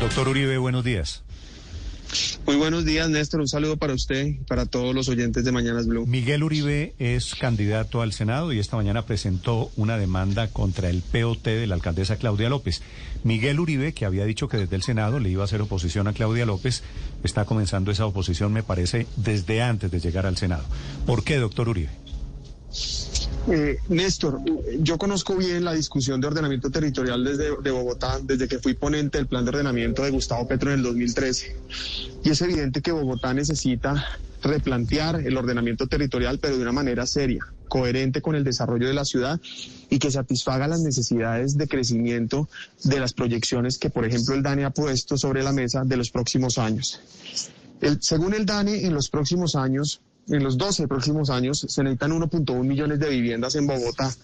Doctor Uribe, buenos días. Muy buenos días, Néstor. Un saludo para usted y para todos los oyentes de Mañanas Blue. Miguel Uribe es candidato al Senado y esta mañana presentó una demanda contra el POT de la alcaldesa Claudia López. Miguel Uribe, que había dicho que desde el Senado le iba a hacer oposición a Claudia López, está comenzando esa oposición, me parece, desde antes de llegar al Senado. ¿Por qué, doctor Uribe? Eh, Néstor, yo conozco bien la discusión de ordenamiento territorial desde de Bogotá, desde que fui ponente del plan de ordenamiento de Gustavo Petro en el 2013. Y es evidente que Bogotá necesita replantear el ordenamiento territorial, pero de una manera seria, coherente con el desarrollo de la ciudad y que satisfaga las necesidades de crecimiento de las proyecciones que, por ejemplo, el DANE ha puesto sobre la mesa de los próximos años. según el DANE, en los próximos años en los 12 próximos años se necesitan 1.1 millones de viviendas en Bogotá.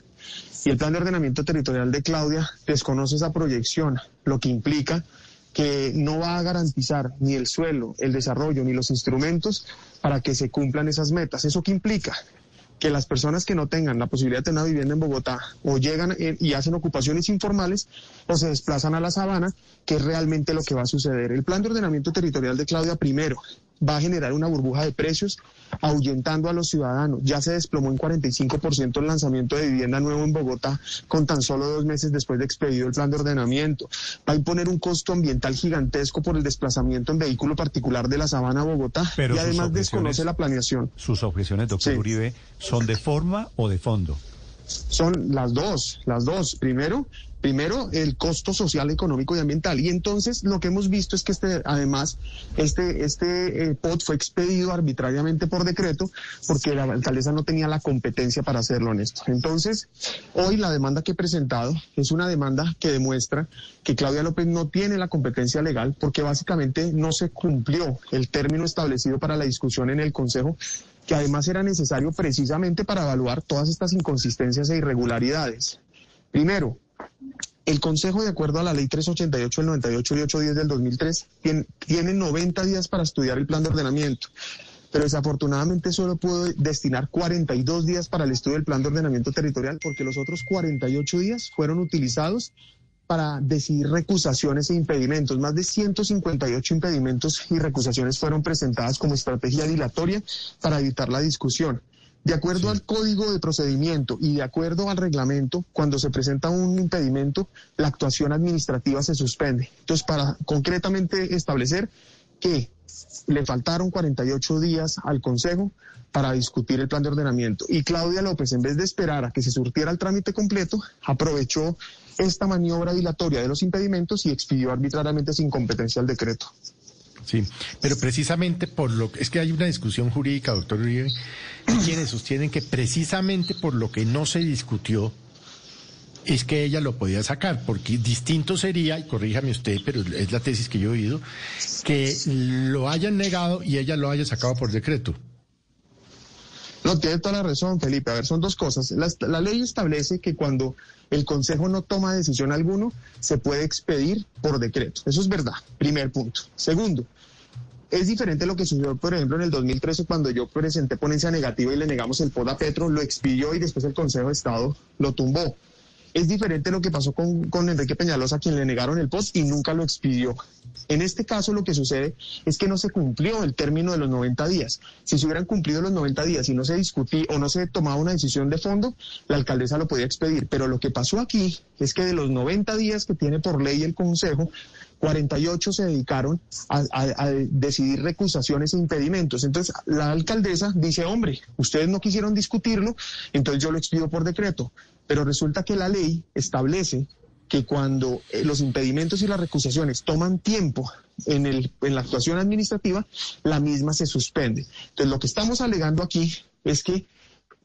Y el plan de ordenamiento territorial de Claudia desconoce esa proyección, lo que implica que no va a garantizar ni el suelo, el desarrollo, ni los instrumentos para que se cumplan esas metas. ¿Eso qué implica? que las personas que no tengan la posibilidad de tener vivienda en Bogotá o llegan y hacen ocupaciones informales o se desplazan a la sabana, que es realmente lo que va a suceder. El plan de ordenamiento territorial de Claudia primero va a generar una burbuja de precios ahuyentando a los ciudadanos. Ya se desplomó en 45% el lanzamiento de vivienda nuevo en Bogotá con tan solo dos meses después de expedido el plan de ordenamiento. Va a imponer un costo ambiental gigantesco por el desplazamiento en vehículo particular de la sabana a Bogotá y además desconoce la planeación. Sus objeciones, doctor Uribe, ¿son de forma o de fondo? Son las dos, las dos. Primero, Primero, el costo social, económico y ambiental. Y entonces lo que hemos visto es que este, además este, este eh, POT fue expedido arbitrariamente por decreto porque la alcaldesa no tenía la competencia para hacerlo en esto. Entonces, hoy la demanda que he presentado es una demanda que demuestra que Claudia López no tiene la competencia legal porque básicamente no se cumplió el término establecido para la discusión en el Consejo que además era necesario precisamente para evaluar todas estas inconsistencias e irregularidades. Primero, el Consejo, de acuerdo a la Ley 388 del 98 y 810 del 2003, tiene, 90 días para estudiar el plan de ordenamiento pero desafortunadamente solo pudo destinar 42 días para el estudio del plan de ordenamiento territorial porque los otros 48 días fueron utilizados para decidir recusaciones e impedimentos. Más de 158 impedimentos y recusaciones fueron presentadas como estrategia dilatoria para evitar la discusión. De acuerdo al código de procedimiento y de acuerdo al reglamento, cuando se presenta un impedimento, la actuación administrativa se suspende. Entonces, para concretamente establecer que le faltaron 48 días al Consejo para discutir el plan de ordenamiento. Y Claudia López, en vez de esperar a que se surtiera el trámite completo, aprovechó esta maniobra dilatoria de los impedimentos y expidió arbitrariamente sin competencia el decreto. Sí, pero precisamente por lo que es que hay una discusión jurídica, doctor Uribe, quienes sostienen que precisamente por lo que no se discutió es que ella lo podía sacar, porque distinto sería, y corríjame usted, pero es la tesis que yo he oído, que lo hayan negado y ella lo haya sacado por decreto. No, tiene toda la razón, Felipe. A ver, son dos cosas. La, ley establece que cuando el Consejo no toma decisión alguno, se puede expedir por decreto. Eso es verdad, primer punto. Segundo, es diferente lo que sucedió, por ejemplo, en el 2013 cuando yo presenté ponencia negativa y le negamos el POD a Petro, lo expidió y después el Consejo de Estado lo tumbó. Es diferente lo que pasó con, con Enrique Peñalosa, a quien le negaron el POS y nunca lo expidió. En este caso lo que sucede es que no se cumplió el término de los 90 días. Si se hubieran cumplido los 90 días y no se discutía o no se tomaba una decisión de fondo, la alcaldesa lo podía expedir. Pero lo que pasó aquí es que de los 90 días que tiene por ley el Consejo, 48 se dedicaron a, decidir recusaciones e impedimentos. Entonces, la alcaldesa dice, hombre, ustedes no quisieron discutirlo, entonces yo lo expido por decreto. Pero resulta que la ley establece que cuando eh, los impedimentos y las recusaciones toman tiempo en, el, en la actuación administrativa, la misma se suspende. Entonces, lo que estamos alegando aquí es que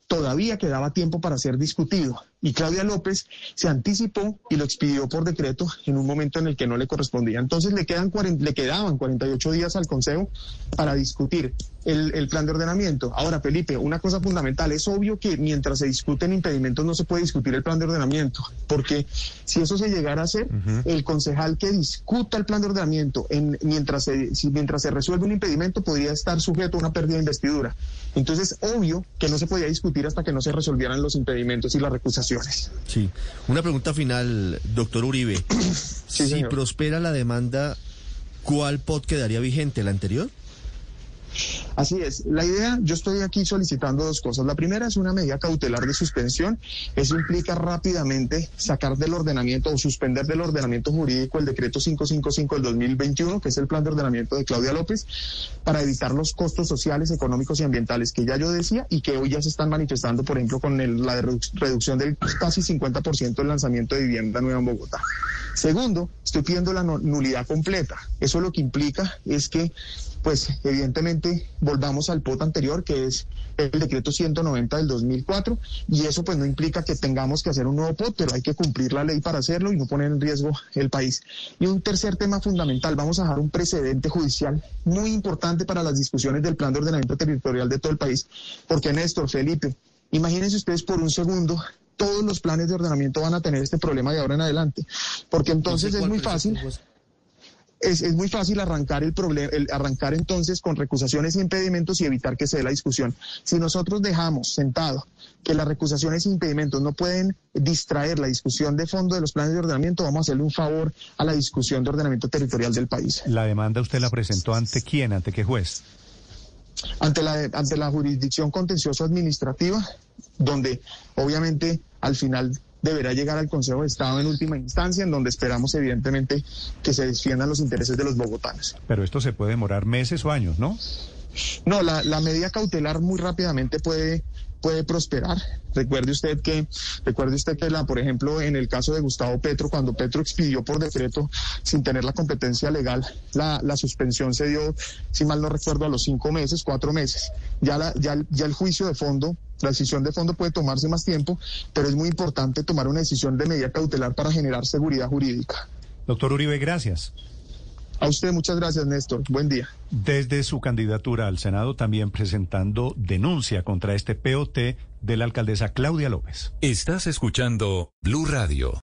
todavía quedaba tiempo para ser discutido. Y Claudia López se anticipó y lo expidió por decreto en un momento en el que no le correspondía. Entonces le, quedan le quedaban 48 días al Consejo para discutir el, plan de ordenamiento. Ahora, Felipe, una cosa fundamental, es obvio que mientras se discuten impedimentos no se puede discutir el plan de ordenamiento, porque si eso se llegara a hacer, el concejal que discuta el plan de ordenamiento en, mientras, se, mientras se resuelve un impedimento podría estar sujeto a una pérdida de investidura. Entonces, obvio que no se podía discutir hasta que no se resolvieran los impedimentos y las recusaciones. Sí. Una pregunta final, doctor Uribe. si prospera la demanda ¿cuál POT quedaría vigente? ¿El anterior? Así es. La idea, yo estoy aquí solicitando dos cosas. La primera es una medida cautelar de suspensión. Eso implica rápidamente sacar del ordenamiento o suspender del ordenamiento jurídico el decreto 555 del 2021, que es el plan de ordenamiento de Claudia López, para evitar los costos sociales, económicos y ambientales que ya yo decía y que hoy ya se están manifestando, por ejemplo, con la reducción del casi 50% del lanzamiento de vivienda nueva en Bogotá. Segundo, estoy pidiendo la nulidad completa. Eso lo que implica es que pues evidentemente volvamos al POT anterior, que es el decreto 190 del 2004, y eso pues no implica que tengamos que hacer un nuevo POT, pero hay que cumplir la ley para hacerlo y no poner en riesgo el país. Y un tercer tema fundamental, vamos a dejar un precedente judicial muy importante para las discusiones del plan de ordenamiento territorial de todo el país, porque Néstor, Felipe, imagínense ustedes por un segundo todos los planes de ordenamiento van a tener este problema de ahora en adelante, porque entonces es muy fácil es, es, muy fácil arrancar el problema, arrancar entonces con recusaciones y impedimentos y evitar que se dé la discusión. Si nosotros dejamos sentado que las recusaciones e impedimentos no pueden distraer la discusión de fondo de los planes de ordenamiento, vamos a hacerle un favor a la discusión de ordenamiento territorial del país. ¿La demanda usted la presentó ante quién? ¿Ante qué juez? Ante la, ante la jurisdicción contencioso administrativa, donde obviamente al final deberá llegar al Consejo de Estado en última instancia, en donde esperamos evidentemente que se defiendan los intereses de los bogotanos. Pero esto se puede demorar meses o años, ¿no? No, la, la medida cautelar muy rápidamente puede puede prosperar. Recuerde usted que, recuerde usted que la, por ejemplo, en el caso de Gustavo Petro, cuando Petro expidió por decreto sin tener la competencia legal, la, la suspensión se dio, si mal no recuerdo, a los cinco meses, cuatro meses. Ya, ya, ya el juicio de fondo, la decisión de fondo puede tomarse más tiempo, pero es muy importante tomar una decisión de medida cautelar para generar seguridad jurídica. Doctor Uribe, gracias. A usted muchas gracias, Néstor. Buen día. Desde su candidatura al Senado también presentando denuncia contra este POT de la alcaldesa Claudia López. Estás escuchando Blue Radio.